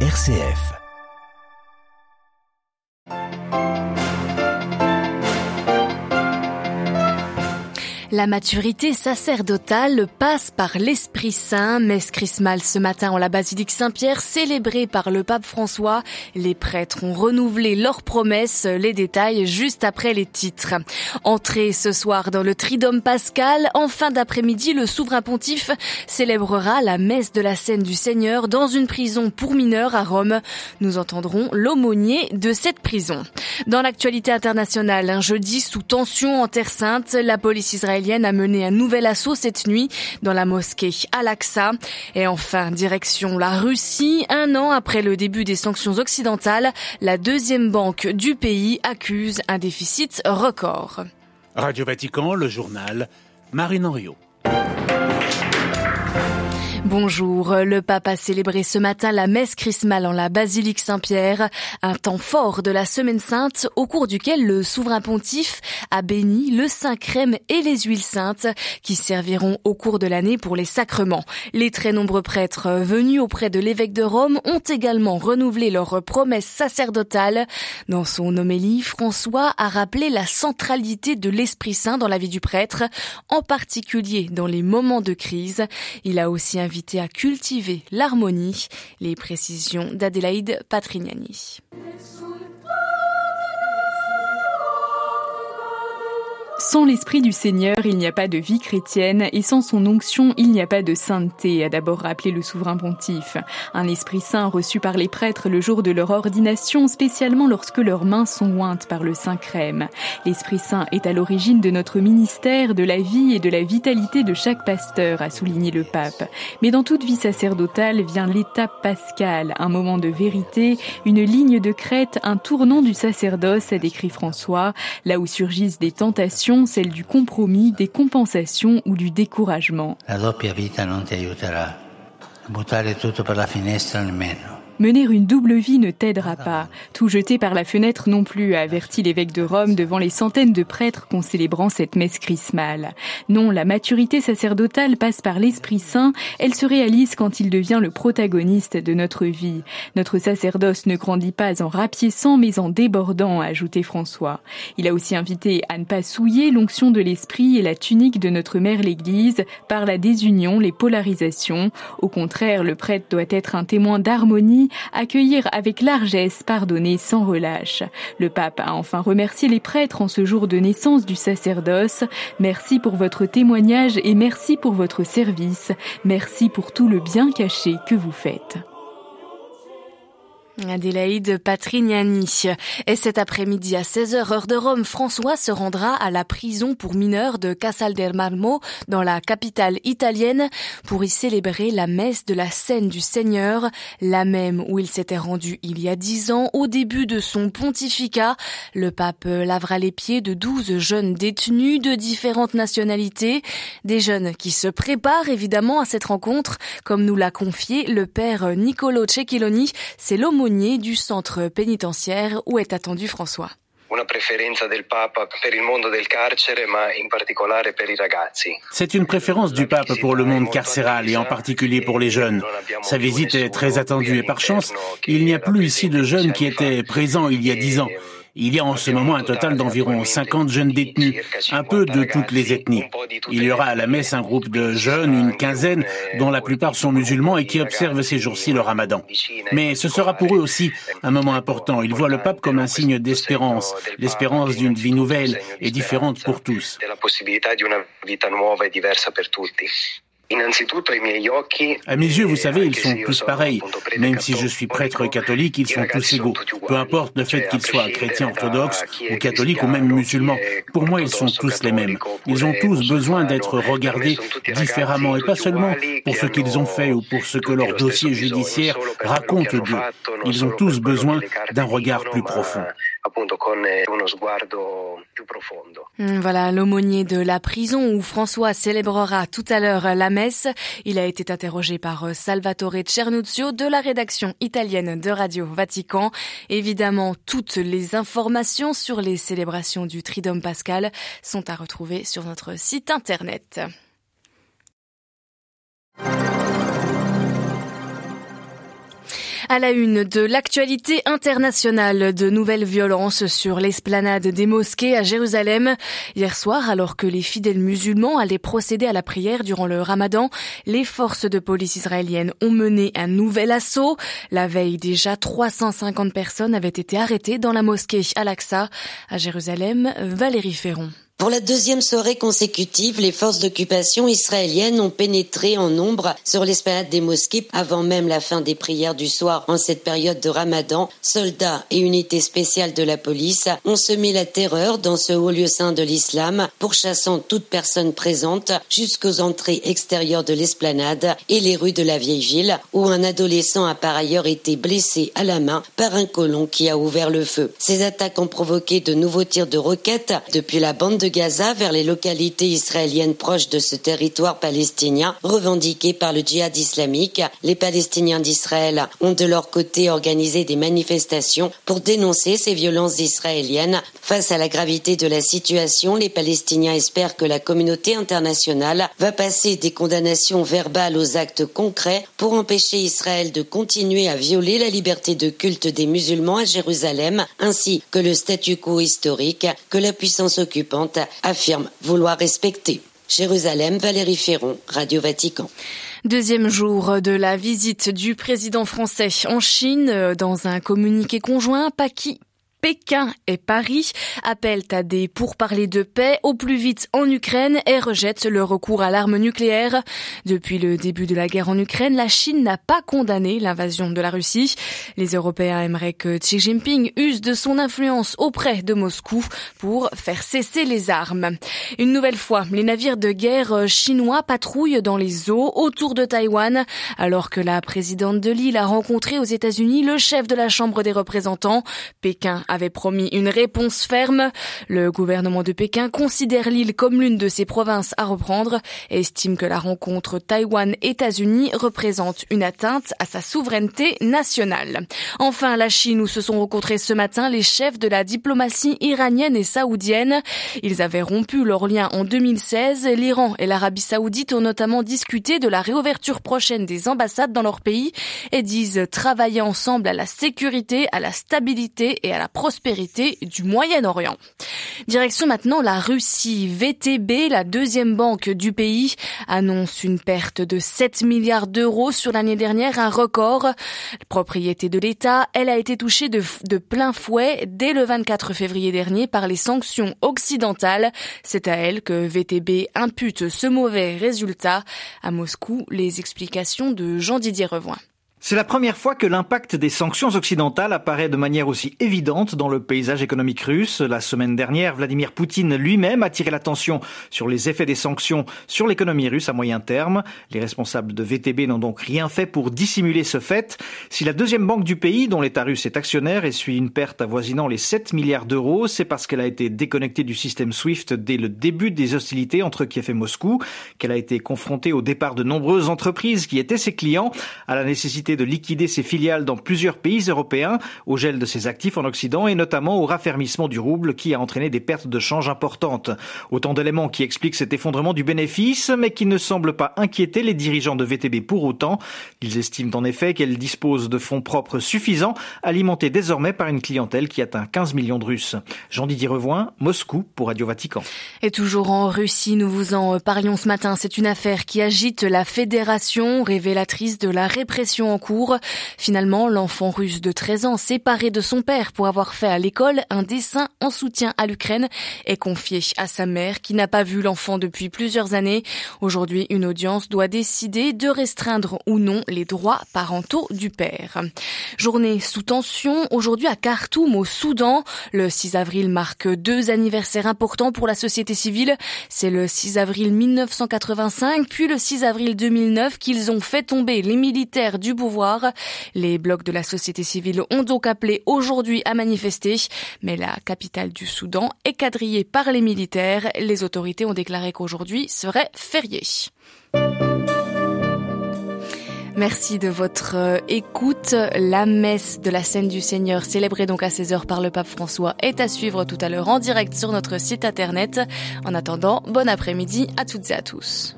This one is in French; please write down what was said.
RCF. La maturité sacerdotale passe par l'Esprit Saint. Messe chrismale ce matin en la basilique Saint-Pierre, célébrée par le pape François. Les prêtres ont renouvelé leurs promesses, les détails juste après les titres. Entrée ce soir dans le Tridome pascal, en fin d'après-midi, le souverain pontife célébrera la messe de la scène du Seigneur dans une prison pour mineurs à Rome. Nous entendrons l'aumônier de cette prison. Dans l'actualité internationale, un jeudi sous tension en Terre Sainte, la police israélienne a mené un nouvel assaut cette nuit dans la mosquée Al-Aqsa. Et enfin, direction la Russie, un an après le début des sanctions occidentales, la deuxième banque du pays accuse un déficit record. Radio Vatican, le journal Marine Henriot. Bonjour, le pape a célébré ce matin la messe chrismale en la basilique Saint-Pierre, un temps fort de la semaine sainte au cours duquel le souverain pontife a béni le saint crème et les huiles saintes qui serviront au cours de l'année pour les sacrements. Les très nombreux prêtres venus auprès de l'évêque de Rome ont également renouvelé leurs promesses sacerdotales. Dans son homélie, François a rappelé la centralité de l'Esprit Saint dans la vie du prêtre, en particulier dans les moments de crise. Il a aussi invité à cultiver l'harmonie. Les précisions d'Adélaïde Patrignani. Sans l'Esprit du Seigneur, il n'y a pas de vie chrétienne et sans son onction, il n'y a pas de sainteté, a d'abord rappelé le souverain pontife. Un Esprit Saint reçu par les prêtres le jour de leur ordination, spécialement lorsque leurs mains sont ointes par le Saint Crème. L'Esprit Saint est à l'origine de notre ministère, de la vie et de la vitalité de chaque pasteur, a souligné le pape. Mais dans toute vie sacerdotale vient l'étape pascale, un moment de vérité, une ligne de crête, un tournant du sacerdoce, a décrit François, là où surgissent des tentations celle du compromis, des compensations ou du découragement. La doppia vita non ti aiuterà. Buttare tutto per la finestra nemmeno. Mener une double vie ne t'aidera pas. Tout jeter par la fenêtre non plus, a averti l'évêque de Rome devant les centaines de prêtres qu'en célébrant cette messe chrismale. Non, la maturité sacerdotale passe par l'Esprit Saint. Elle se réalise quand il devient le protagoniste de notre vie. Notre sacerdoce ne grandit pas en rapiéçant, mais en débordant, a ajouté François. Il a aussi invité à ne pas souiller l'onction de l'Esprit et la tunique de notre mère l'Église par la désunion, les polarisations. Au contraire, le prêtre doit être un témoin d'harmonie accueillir avec largesse, pardonner sans relâche. Le pape a enfin remercié les prêtres en ce jour de naissance du sacerdoce. Merci pour votre témoignage et merci pour votre service. Merci pour tout le bien caché que vous faites. Adélaïde Patrignani. Et cet après-midi à 16h heure de Rome, François se rendra à la prison pour mineurs de Casal del Marmo dans la capitale italienne pour y célébrer la messe de la scène du Seigneur, la même où il s'était rendu il y a dix ans au début de son pontificat. Le pape lavera les pieds de douze jeunes détenus de différentes nationalités, des jeunes qui se préparent évidemment à cette rencontre, comme nous l'a confié le père Nicolo Cecchiloni, c'est l'homme du centre pénitentiaire où est attendu François. C'est une préférence du pape pour le monde carcéral et en particulier pour les jeunes. Sa visite est très attendue et par chance, il n'y a plus ici de jeunes qui étaient présents il y a dix ans. Il y a en ce moment un total d'environ 50 jeunes détenus, un peu de toutes les ethnies. Il y aura à la messe un groupe de jeunes, une quinzaine, dont la plupart sont musulmans et qui observent ces jours-ci le ramadan. Mais ce sera pour eux aussi un moment important. Ils voient le pape comme un signe d'espérance, l'espérance d'une vie nouvelle et différente pour tous. À mes yeux, vous savez, ils sont tous pareils. Même si je suis prêtre catholique, ils sont tous égaux. Peu importe le fait qu'ils soient chrétiens orthodoxes ou catholiques ou même musulmans. Pour moi, ils sont tous les mêmes. Ils ont tous besoin d'être regardés différemment et pas seulement pour ce qu'ils ont fait ou pour ce que leur dossier judiciaire raconte d'eux. Ils ont tous besoin d'un regard plus profond. Hmm, voilà l'aumônier de la prison où François célébrera tout à l'heure la messe. Il a été interrogé par euh, Salvatore Cernuzio de la rédaction italienne de Radio Vatican. Évidemment, toutes les informations sur les célébrations du Tridome Pascal sont à retrouver sur notre site internet. À la une de l'actualité internationale, de nouvelles violences sur l'esplanade des mosquées à Jérusalem. Hier soir, alors que les fidèles musulmans allaient procéder à la prière durant le ramadan, les forces de police israéliennes ont mené un nouvel assaut. La veille, déjà 350 personnes avaient été arrêtées dans la mosquée Al-Aqsa à Jérusalem. Valérie Ferron. Pour la deuxième soirée consécutive, les forces d'occupation israéliennes ont pénétré en nombre sur l'esplanade des mosquées avant même la fin des prières du soir. En cette période de ramadan, soldats et unités spéciales de la police ont semé la terreur dans ce haut lieu saint de l'islam, pourchassant toute personne présente jusqu'aux entrées extérieures de l'esplanade et les rues de la vieille ville, où un adolescent a par ailleurs été blessé à la main par un colon qui a ouvert le feu. Ces attaques ont provoqué de nouveaux tirs de roquettes depuis la bande de Gaza vers les localités israéliennes proches de ce territoire palestinien revendiqué par le djihad islamique. Les Palestiniens d'Israël ont de leur côté organisé des manifestations pour dénoncer ces violences israéliennes. Face à la gravité de la situation, les Palestiniens espèrent que la communauté internationale va passer des condamnations verbales aux actes concrets pour empêcher Israël de continuer à violer la liberté de culte des musulmans à Jérusalem ainsi que le statu quo historique que la puissance occupante affirme vouloir respecter. Jérusalem, Valérie Ferron, Radio Vatican. Deuxième jour de la visite du président français en Chine. Dans un communiqué conjoint, Paki Pékin et Paris appellent à des pourparlers de paix au plus vite en Ukraine et rejettent le recours à l'arme nucléaire. Depuis le début de la guerre en Ukraine, la Chine n'a pas condamné l'invasion de la Russie. Les Européens aimeraient que Xi Jinping use de son influence auprès de Moscou pour faire cesser les armes. Une nouvelle fois, les navires de guerre chinois patrouillent dans les eaux autour de Taïwan alors que la présidente de l'île a rencontré aux États-Unis le chef de la Chambre des représentants. Pékin a avait promis une réponse ferme. Le gouvernement de Pékin considère l'île comme l'une de ses provinces à reprendre et estime que la rencontre Taïwan-États-Unis représente une atteinte à sa souveraineté nationale. Enfin, la Chine où se sont rencontrés ce matin les chefs de la diplomatie iranienne et saoudienne. Ils avaient rompu leurs liens en 2016. L'Iran et l'Arabie saoudite ont notamment discuté de la réouverture prochaine des ambassades dans leur pays et disent travailler ensemble à la sécurité, à la stabilité et à la prospérité du Moyen-Orient. Direction maintenant la Russie. VTB, la deuxième banque du pays, annonce une perte de 7 milliards d'euros sur l'année dernière, un record. Propriété de l'État, elle a été touchée de, de plein fouet dès le 24 février dernier par les sanctions occidentales. C'est à elle que VTB impute ce mauvais résultat. À Moscou, les explications de Jean-Didier Revoin. C'est la première fois que l'impact des sanctions occidentales apparaît de manière aussi évidente dans le paysage économique russe. La semaine dernière, Vladimir Poutine lui-même a tiré l'attention sur les effets des sanctions sur l'économie russe à moyen terme. Les responsables de VTB n'ont donc rien fait pour dissimuler ce fait. Si la deuxième banque du pays, dont l'État russe est actionnaire, essuie une perte avoisinant les 7 milliards d'euros, c'est parce qu'elle a été déconnectée du système SWIFT dès le début des hostilités entre Kiev et Moscou, qu'elle a été confrontée au départ de nombreuses entreprises qui étaient ses clients, à la nécessité de liquider ses filiales dans plusieurs pays européens, au gel de ses actifs en Occident et notamment au raffermissement du rouble qui a entraîné des pertes de change importantes. Autant d'éléments qui expliquent cet effondrement du bénéfice, mais qui ne semblent pas inquiéter les dirigeants de VTB pour autant. Ils estiment en effet qu'elle dispose de fonds propres suffisants, alimentés désormais par une clientèle qui atteint 15 millions de Russes. Jean-Didier Revoin, Moscou pour Radio Vatican. Et toujours en Russie, nous vous en parlions ce matin. C'est une affaire qui agite la fédération, révélatrice de la répression en. Finalement, l'enfant russe de 13 ans, séparé de son père pour avoir fait à l'école un dessin en soutien à l'Ukraine, est confié à sa mère qui n'a pas vu l'enfant depuis plusieurs années. Aujourd'hui, une audience doit décider de restreindre ou non les droits parentaux du père. Journée sous tension aujourd'hui à Khartoum au Soudan. Le 6 avril marque deux anniversaires importants pour la société civile. C'est le 6 avril 1985 puis le 6 avril 2009 qu'ils ont fait tomber les militaires du Les blocs de la société civile ont donc appelé aujourd'hui à manifester, mais la capitale du Soudan est quadrillée par les militaires. Les autorités ont déclaré qu'aujourd'hui serait férié. Merci de votre euh, écoute. La messe de la scène du Seigneur, célébrée donc à 16h par le pape François, est à suivre tout à l'heure en direct sur notre site internet. En attendant, bon après-midi à toutes et à tous.